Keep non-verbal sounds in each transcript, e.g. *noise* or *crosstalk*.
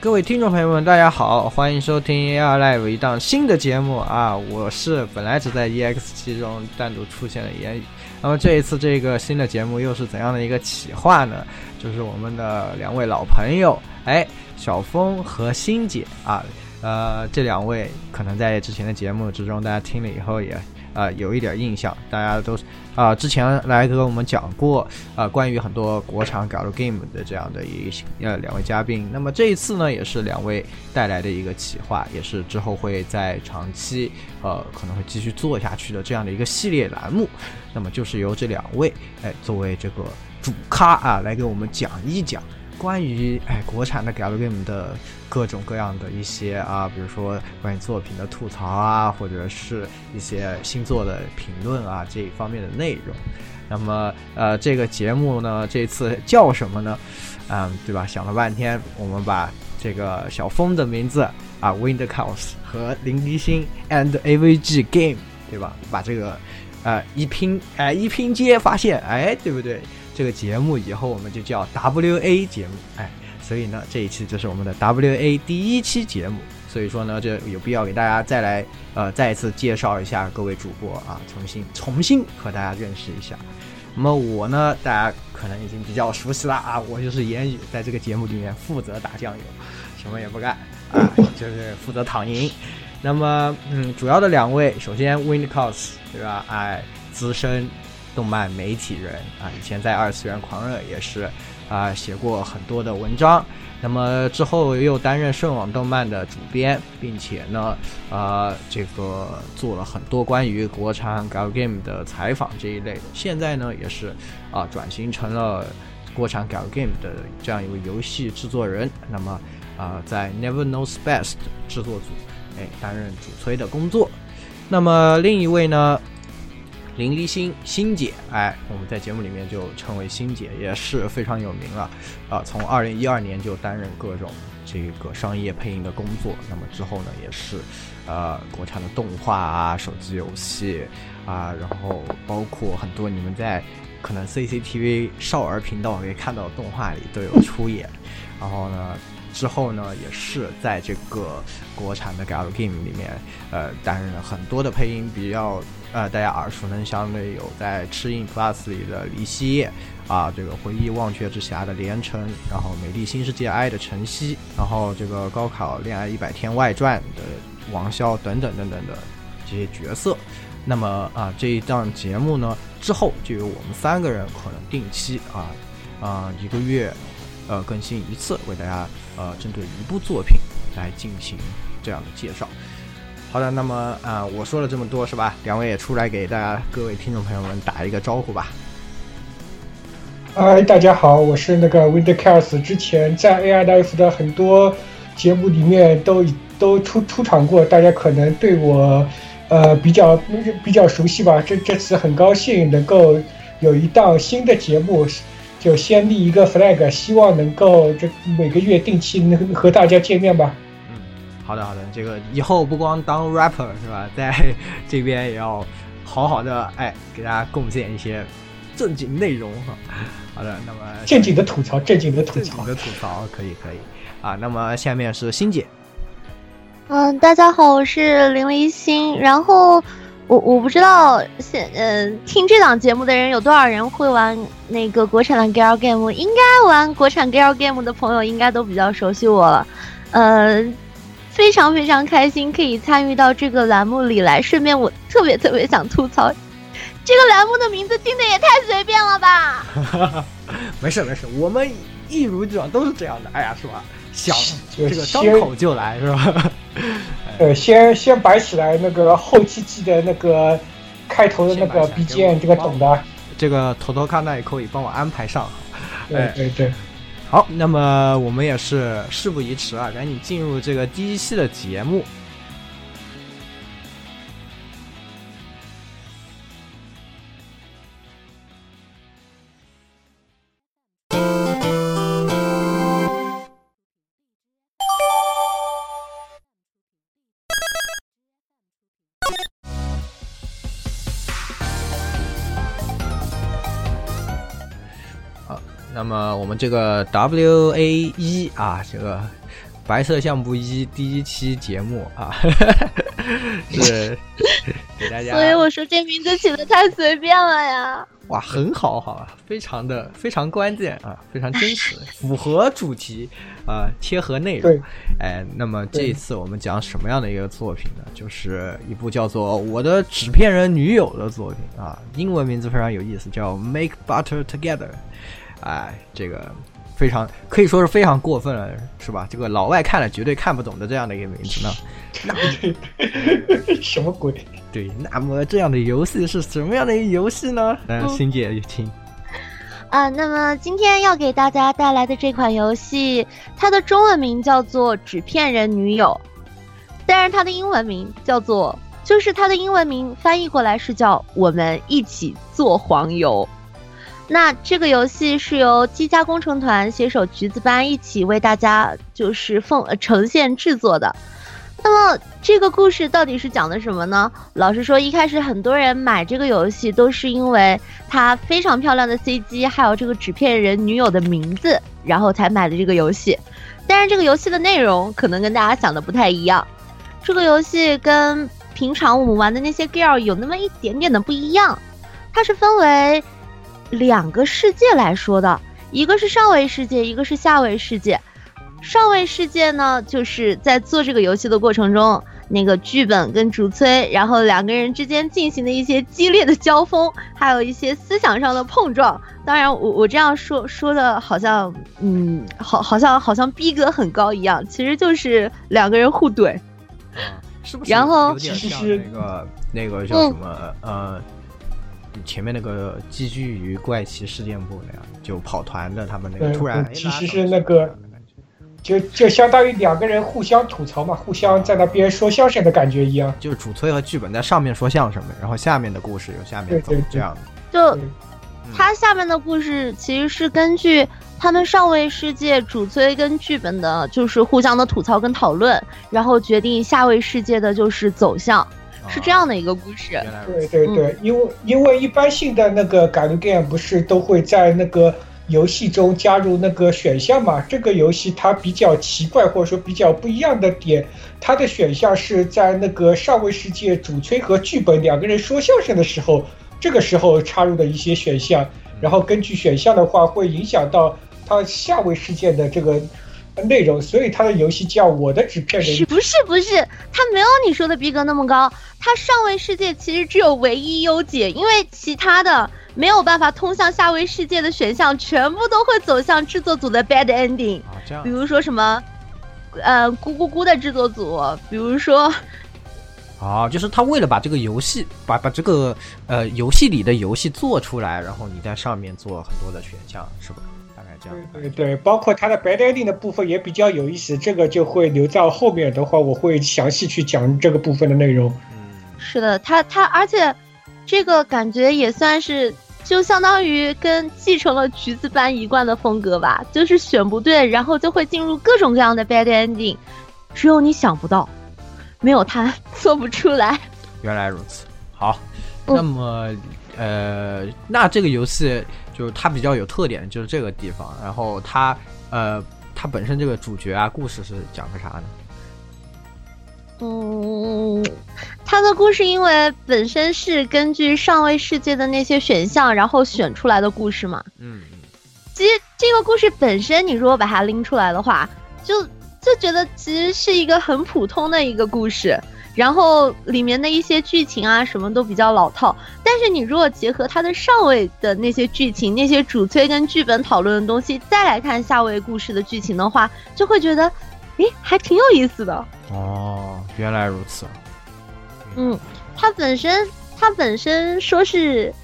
各位听众朋友们，大家好，欢迎收听 AR Live 一档新的节目啊！我是本来只在 EX 七中单独出现的言语。那么这一次这个新的节目又是怎样的一个企划呢？就是我们的两位老朋友，哎，小峰和欣姐啊，呃，这两位可能在之前的节目之中，大家听了以后也。啊，有一点印象，大家都啊，之前来跟我们讲过啊，关于很多国产 gal game 的这样的一呃两位嘉宾。那么这一次呢，也是两位带来的一个企划，也是之后会在长期呃可能会继续做下去的这样的一个系列栏目。那么就是由这两位哎作为这个主咖啊，来给我们讲一讲。关于哎国产的 gal game 的各种各样的一些啊，比如说关于作品的吐槽啊，或者是一些星座的评论啊这一方面的内容。那么呃这个节目呢，这次叫什么呢？嗯，对吧？想了半天，我们把这个小峰的名字啊，Wind Chaos 和林迪星 and AVG Game，对吧？把这个呃一拼哎一拼接，发现哎对不对？这个节目以后我们就叫 W A 节目，哎，所以呢，这一期就是我们的 W A 第一期节目，所以说呢，这有必要给大家再来呃再一次介绍一下各位主播啊，重新重新和大家认识一下。那么我呢，大家可能已经比较熟悉了啊，我就是言语，在这个节目里面负责打酱油，什么也不干啊，就是负责躺赢。那么嗯，主要的两位，首先 Wind Cos 对吧？哎，资深。动漫媒体人啊，以前在二次元狂热也是啊写过很多的文章，那么之后又担任顺网动漫的主编，并且呢，呃，这个做了很多关于国产 gal game 的采访这一类的。现在呢，也是啊转型成了国产 gal game 的这样一位游戏制作人。那么啊，在 Never Knows Best 制作组哎担任主催的工作。那么另一位呢？林一星星姐，哎，我们在节目里面就称为星姐，也是非常有名了，啊，从二零一二年就担任各种这个商业配音的工作，那么之后呢，也是，呃，国产的动画啊、手机游戏啊，然后包括很多你们在可能 CCTV 少儿频道可以看到的动画里都有出演，然后呢，之后呢，也是在这个国产的 gal game 里面，呃，担任了很多的配音，比较。呃，大家耳熟能详的有在《赤印 Plus》里的黎希叶，啊，这个《回忆忘却之匣》的连城，然后《美丽新世界 I》的晨曦，然后这个《高考恋爱一百天外传》的王潇等等等等的这些角色。那么啊，这一档节目呢，之后就由我们三个人可能定期啊啊一个月呃更新一次，为大家呃针对一部作品来进行这样的介绍。好的，那么啊，我说了这么多是吧？两位也出来给大家各位听众朋友们打一个招呼吧。嗨，大家好，我是那个 Wind Chaos，之前在 AI Life 的很多节目里面都都出出场过，大家可能对我呃比较比较熟悉吧。这这次很高兴能够有一档新的节目，就先立一个 flag，希望能够这每个月定期能和大家见面吧。好的，好的，这个以后不光当 rapper 是吧，*laughs* 在这边也要好好的哎，给大家贡献一些正经内容哈。*laughs* 好的，那么正经的吐槽，正经的吐槽，正经的吐槽，可以可以啊。那么下面是欣姐，嗯，大家好，我是林维欣。然后我我不知道现嗯听这档节目的人有多少人会玩那个国产的 girl game，应该玩国产 girl game 的朋友应该都比较熟悉我了，嗯。非常非常开心可以参与到这个栏目里来，顺便我特别特别想吐槽，这个栏目的名字定的也太随便了吧！*laughs* 没事没事，我们一如既往都是这样的。哎呀，是吧？想这个张口就来是吧？*laughs* 呃，先先摆起来那个后期记的那个开头的那个 BGM，这个懂的。这个头头看那也可以帮我安排上。对对对。好，那么我们也是事不宜迟啊，赶紧进入这个第一期的节目。们这个 W A 一啊，这个白色相簿一第一期节目啊，*laughs* 是给大家。所以我说这名字起的太随便了呀。哇，很好，好，非常的非常关键啊，非常真实，*laughs* 符合主题啊，贴合内容。哎，那么这一次我们讲什么样的一个作品呢？就是一部叫做《我的纸片人女友》的作品啊，英文名字非常有意思，叫《Make Butter Together》。哎，这个非常可以说是非常过分了，是吧？这个老外看了绝对看不懂的这样的一个名字呢。那 *laughs* 什么鬼？对，那么这样的游戏是什么样的一个游戏呢？嗯，欣姐听。啊，那么今天要给大家带来的这款游戏，它的中文名叫做《纸片人女友》，但是它的英文名叫做，就是它的英文名翻译过来是叫“我们一起做黄油”。那这个游戏是由机加工程团携手橘子班一起为大家就是奉呈现制作的。那么这个故事到底是讲的什么呢？老实说，一开始很多人买这个游戏都是因为它非常漂亮的 CG，还有这个纸片人女友的名字，然后才买的这个游戏。但是这个游戏的内容可能跟大家想的不太一样。这个游戏跟平常我们玩的那些 Gear 有那么一点点的不一样。它是分为两个世界来说的，一个是上位世界，一个是下位世界。上位世界呢，就是在做这个游戏的过程中，那个剧本跟主催，然后两个人之间进行的一些激烈的交锋，还有一些思想上的碰撞。当然，我我这样说说的好像，嗯，好，好像好像逼格很高一样，其实就是两个人互怼。是不是？然后其实是那个那个叫什么呃，前面那个寄居于怪奇事件部那样，就跑团的他们那个突然，其实是那个。就就相当于两个人互相吐槽嘛，互相在那边说相声的感觉一样。就是主推和剧本在上面说相声的，然后下面的故事由下面走这样的。就他下面的故事其实是根据他们上位世界主推跟剧本的，就是互相的吐槽跟讨论，然后决定下位世界的就是走向，是这样的一个故事。对对对，因为因为一般性的那个改 game 不是都会在那个。游戏中加入那个选项嘛？这个游戏它比较奇怪，或者说比较不一样的点，它的选项是在那个上位世界主催和剧本两个人说相声的时候，这个时候插入的一些选项，然后根据选项的话会影响到它下位世界的这个内容，所以他的游戏叫《我的纸片人》。是不是不是？他没有你说的逼格那么高，他上位世界其实只有唯一优解，因为其他的。没有办法通向下位世界的选项，全部都会走向制作组的 bad ending。啊，这样。比如说什么，呃，咕咕咕的制作组，比如说，*laughs* 啊，就是他为了把这个游戏，把把这个呃游戏里的游戏做出来，然后你在上面做很多的选项，是吧？对对，包括它的 bad ending 的部分也比较有意思，这个就会留到后面的话，我会详细去讲这个部分的内容。嗯，是的，它它，而且这个感觉也算是。就相当于跟继承了橘子般一贯的风格吧，就是选不对，然后就会进入各种各样的 bad ending，只有你想不到，没有他做不出来。原来如此，好，那么呃，那这个游戏就是它比较有特点，就是这个地方，然后它呃，它本身这个主角啊，故事是讲个啥呢？嗯，它的故事因为本身是根据上位世界的那些选项，然后选出来的故事嘛。嗯其实这个故事本身，你如果把它拎出来的话，就就觉得其实是一个很普通的一个故事，然后里面的一些剧情啊什么都比较老套。但是你如果结合它的上位的那些剧情、那些主推跟剧本讨论的东西，再来看下位故事的剧情的话，就会觉得。诶，还挺有意思的哦，原来如此。嗯，它本身，它本身说是，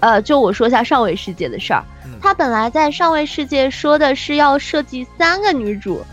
呃，就我说一下上位世界的事儿。它本来在上位世界说的是要设计三个女主，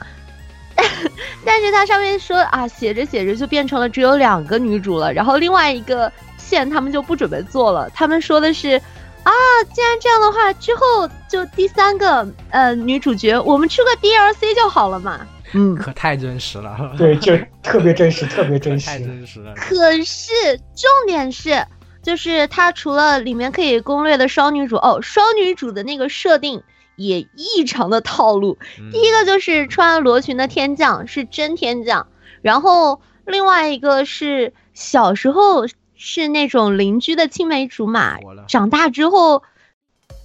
*laughs* 但是它上面说啊，写着写着就变成了只有两个女主了。然后另外一个线他们就不准备做了，他们说的是，啊，既然这样的话，之后就第三个呃女主角，我们出个 DLC 就好了嘛。嗯，可太真实了。对，就特别真实，特别真实，太真实了。可是重点是，就是它除了里面可以攻略的双女主哦，双女主的那个设定也异常的套路。嗯。第一个就是穿罗裙的天降是真天降，然后另外一个是小时候是那种邻居的青梅竹马，长大之后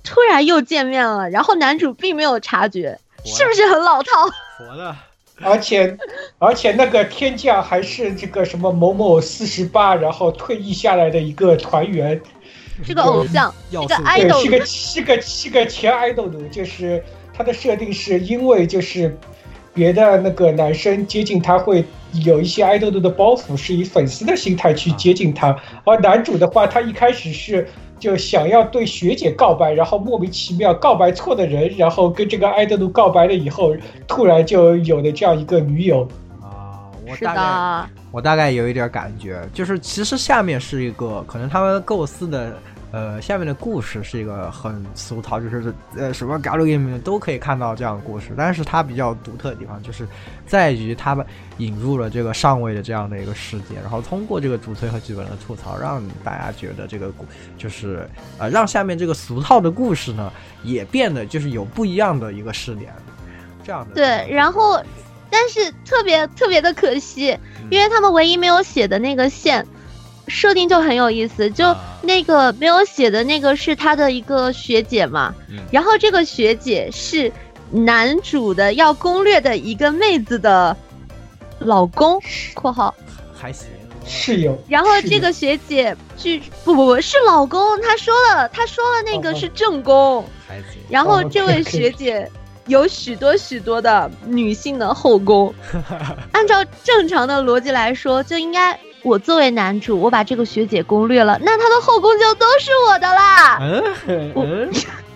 突然又见面了，然后男主并没有察觉，是不是很老套？活了，而且而且那个天降还是这个什么某某四十八，然后退役下来的一个团员，是个偶像，要素这个爱对，idol 是个是个是个前 idol，就是他的设定是因为就是别的那个男生接近他会有一些 idol 的包袱，是以粉丝的心态去接近他，而男主的话，他一开始是。就想要对学姐告白，然后莫名其妙告白错的人，然后跟这个 idol 告白了以后，突然就有了这样一个女友。啊，我是大概，我大概有一点感觉，就是其实下面是一个可能他们构思的，呃，下面的故事是一个很俗套，就是呃什么 galgame 都可以看到这样的故事，但是它比较独特的地方就是在于他们引入了这个上位的这样的一个世界，然后通过这个主推和剧本的吐槽，让大家觉得这个故就是呃让下面这个俗套的故事呢也变得就是有不一样的一个视点，这样的对，然后但是特别特别的可惜，嗯因为他们唯一没有写的那个线。设定就很有意思，就啊。那个没有写的那个是他的一个学姐嘛，嗯。然后这个学姐是男主的要攻略的一个妹子的老公（括号），还行，室友，然后这个学姐据不不不是老公，他说了他说了那个是正宫，然后哦这位学姐有许多许多的女性的后宫，*laughs* 按照正常的逻辑来说，就应该我作为男主，我把这个学姐攻略了，那她的后宫就都是我的啦。嗯我嗯，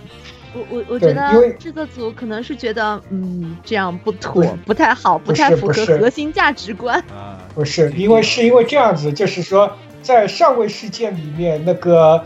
*laughs* 我我我觉得制作组可能是觉得，嗯，这样不妥不太好，不太符合核心价值观。啊，*laughs* 不是，因为是因为这样子，就是说，在上位事件里面，那个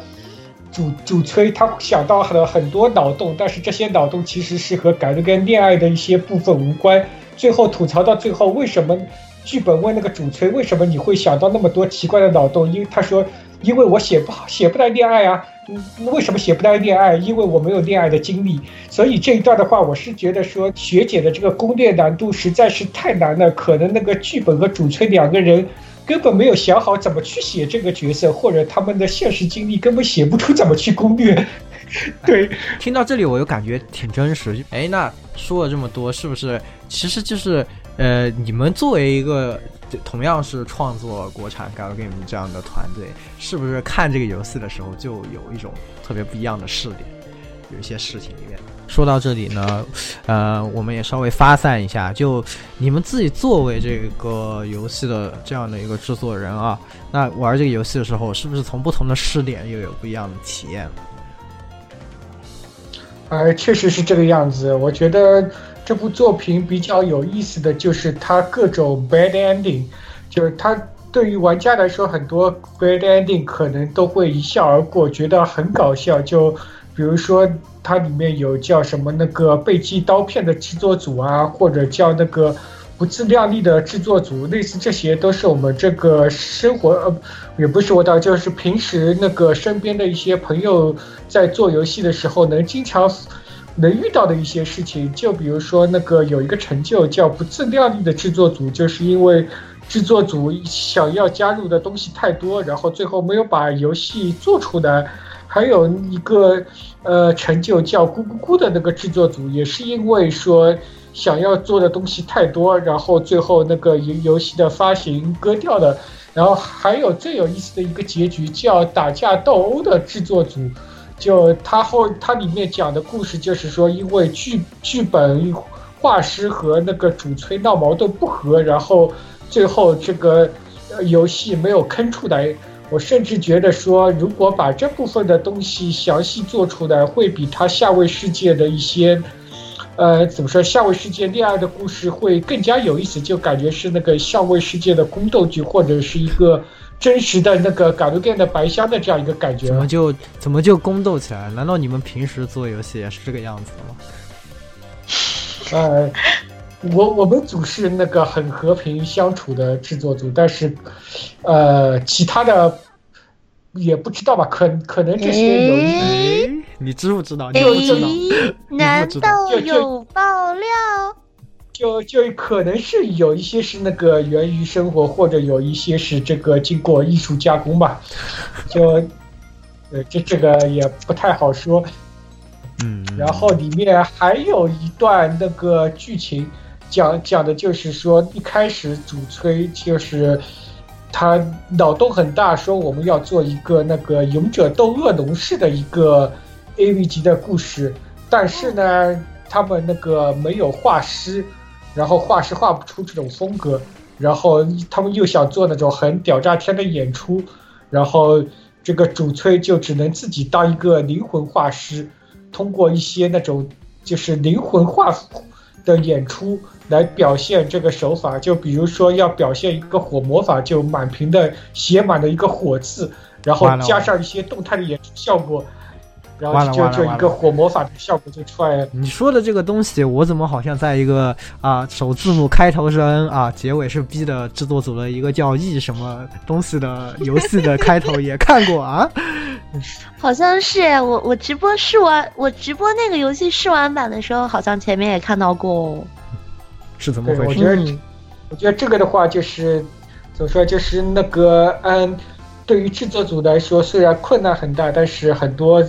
主主催他想到了很多脑洞，但是这些脑洞其实是和感觉跟恋爱的一些部分无关。最后吐槽到最后，为什么剧本问那个主催，为什么你会想到那么多奇怪的脑洞？因为他说，因为我写不好，写不来恋爱啊。嗯，为什么写不来恋爱？因为我没有恋爱的经历。所以这一段的话，我是觉得说学姐的这个攻略难度实在是太难了，可能那个剧本和主催两个人根本没有想好怎么去写这个角色，或者他们的现实经历根本写不出怎么去攻略。*laughs* 对，听到这里我又感觉挺真实。哎，那说了这么多，是不是其实就是呃，你们作为一个同样是创作国产 galgame 这样的团队，是不是看这个游戏的时候就有一种特别不一样的视点？有一些事情里面。说到这里呢，呃，我们也稍微发散一下，就你们自己作为这个游戏的这样的一个制作人啊，那玩这个游戏的时候，是不是从不同的视点又有不一样的体验？呃，确实是这个样子。我觉得这部作品比较有意思的就是它各种 bad ending，就是它对于玩家来说，很多 bad ending 可能都会一笑而过，觉得很搞笑。就比如说它里面有叫什么那个被寄刀片的制作组啊，或者叫那个不自量力的制作组，类似这些都是我们这个生活呃，也不是我的，就是平时那个身边的一些朋友在做游戏的时候能经常。能遇到的一些事情，就比如说那个有一个成就叫不自量力的制作组，就是因为制作组想要加入的东西太多，然后最后没有把游戏做出来。还有一个呃成就叫咕咕咕的那个制作组，也是因为说想要做的东西太多，然后最后那个游游戏的发行割掉了。然后还有最有意思的一个结局叫打架斗殴的制作组。就他后他里面讲的故事，就是说因为剧剧本画师和那个主催闹矛盾不和，然后最后这个游戏没有坑出来。我甚至觉得说，如果把这部分的东西详细做出来，会比他下位世界的一些，呃，怎么说下位世界恋爱的故事会更加有意思，就感觉是那个下位世界的宫斗剧，或者是一个。真实的那个《嘎鲁店的白香》的这样一个感觉，怎么就怎么就宫斗起来？难道你们平时做游戏也是这个样子吗？呃，我我们组是那个很和平相处的制作组，但是，呃，其他的也不知道吧，可可能这些有一哎，你知不知道？你不知道？难道有爆料？就就可能是有一些是那个源于生活，或者有一些是这个经过艺术加工吧。*laughs* 就，呃，这这个也不太好说。嗯。然后里面还有一段那个剧情，讲讲的就是说，一开始主催就是他脑洞很大，说我们要做一个那个勇者斗恶龙式的一个 A V 级的故事，但是呢，他们那个没有画师。然后画师画不出这种风格，然后他们又想做那种很屌炸天的演出，然后这个主催就只能自己当一个灵魂画师，通过一些那种就是灵魂画的演出来表现这个手法，就比如说要表现一个火魔法，就满屏的写满了一个火字，然后加上一些动态的演出效果。然后就就一个火魔法的效果就出来了。你说的这个东西，我怎么好像在一个啊首字母开头是 N 啊，结尾是 B 的制作组的一个叫 E 什么东西的游戏的开头也看过啊？好像是我我直播试玩，我直播那个游戏试玩版的时候，好像前面也看到过。是怎么回事？我觉得，我觉得这个的话就是怎么说，就是那个嗯。对于制作组来说，虽然困难很大，但是很多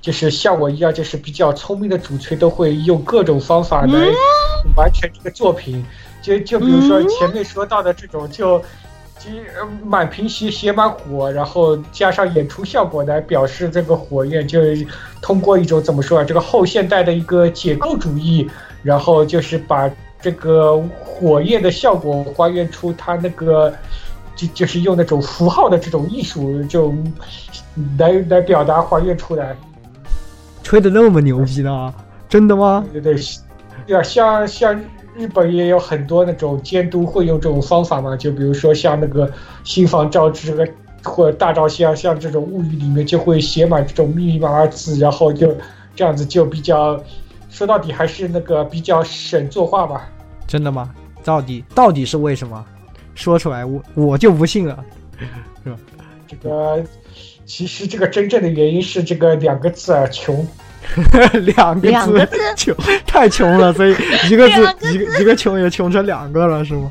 就是像我一样就是比较聪明的主催都会用各种方法来完成这个作品。就就比如说前面说到的这种，就就满屏写写满火，然后加上演出效果来表示这个火焰，就通过一种怎么说啊，这个后现代的一个解构主义，然后就是把这个火焰的效果还原出它那个。就就是用那种符号的这种艺术，就来来表达还原出来。吹的那么牛逼呢？真的吗？对对对，啊，像像日本也有很多那种监督会用这种方法嘛，就比如说像那个新房照之或者大照相，像这种物语里面就会写满这种密密麻麻字，然后就这样子就比较，说到底还是那个比较省作画吧。真的吗？到底到底是为什么？说出来，我我就不信了，*laughs* 是吧？这个其实这个真正的原因是这个两个字啊，穷。*laughs* 两个字，穷太穷了，所以 *laughs* 一个字一个一个穷也穷成两个了，是吗？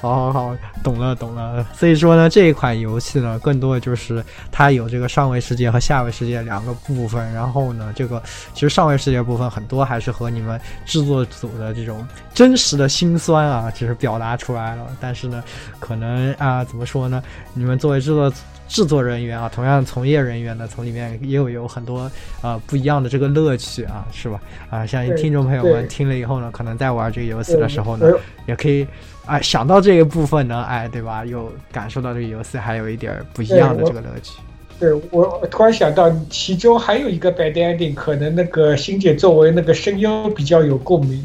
好好好，懂了懂了。所以说呢，这一款游戏呢，更多的就是它有这个上位世界和下位世界两个部分。然后呢，这个其实上位世界部分很多还是和你们制作组的这种真实的辛酸啊，只是表达出来了。但是呢，可能啊，怎么说呢？你们作为制作。制作人员啊，同样从业人员呢，从里面也有有很多啊不一样的这个乐趣啊，是吧？啊，相信听众朋友们听了以后呢，可能在玩这个游戏的时候呢，也可以啊想到这个部分呢，哎，对吧？又感受到这个游戏还有一点不一样的这个乐趣。对我突然想到，其中还有一个 bad ending，可能那个星姐作为那个声优比较有共鸣，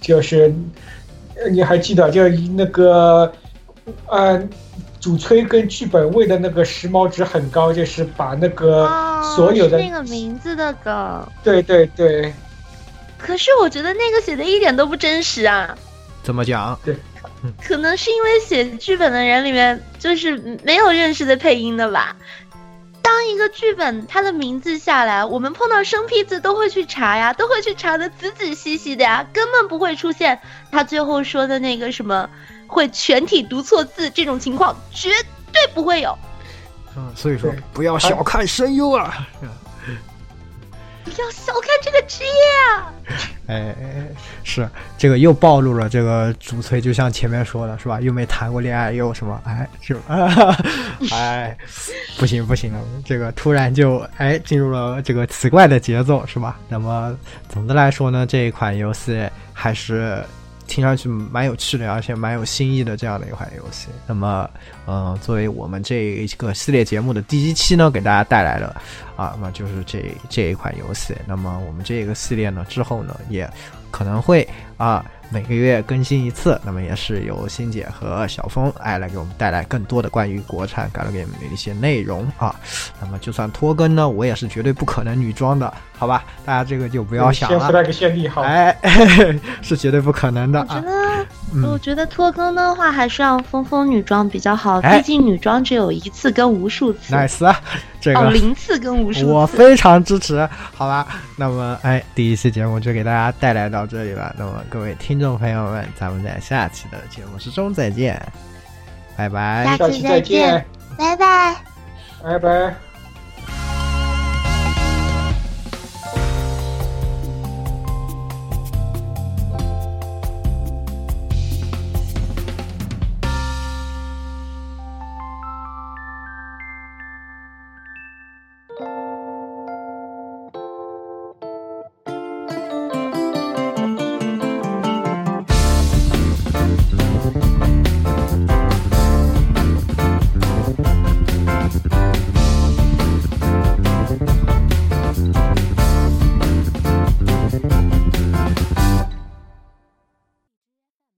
就是你还记得，就那个嗯。主催跟剧本为的那个时髦值很高，就是把那个所有的那个名字的梗，对对对。可是我觉得那个写的一点都不真实啊！怎么讲？对，可能是因为写剧本的人里面就是没有认识的配音的吧。当一个剧本它的名字下来，我们碰到生僻字都会去查呀，都会去查的仔仔细细的呀，根本不会出现他最后说的那个什么。会全体读错字这种情况绝对不会有。嗯，所以说不要小看声优啊，*laughs* 不要小看这个职业啊。哎，是这个又暴露了这个主催，就像前面说的是吧？又没谈过恋爱，又什么？哎，就 *laughs* 哎，不行不行了，这个突然就哎进入了这个奇怪的节奏是吧？那么总的来说呢，这一款游戏还是。听上去蛮有趣的，而且蛮有新意的这样的一款游戏。那么，嗯，作为我们这一个系列节目的第一期呢，给大家带来的啊，那么就是这这一款游戏。那么我们这个系列呢，之后呢，也可能会啊。每个月更新一次，那么也是由欣姐和小峰哎来给我们带来更多的关于国产 galgame 的一些内容啊。那么就算拖更呢，我也是绝对不可能女装的，好吧？大家这个就不要想了。先来个先例，好。哎，*laughs* 是绝对不可能的啊。我觉得脱更的话，还是让风风女装比较好，哎毕竟女装只有一次跟无数次。nice，这哦，个零次跟无数次。我非常支持，好吧？那么，哎，第一期节目就给大家带来到这里了。那么，各位听众朋友们，咱们在下期的节目之中再见，拜拜。下期再见，拜拜。拜拜。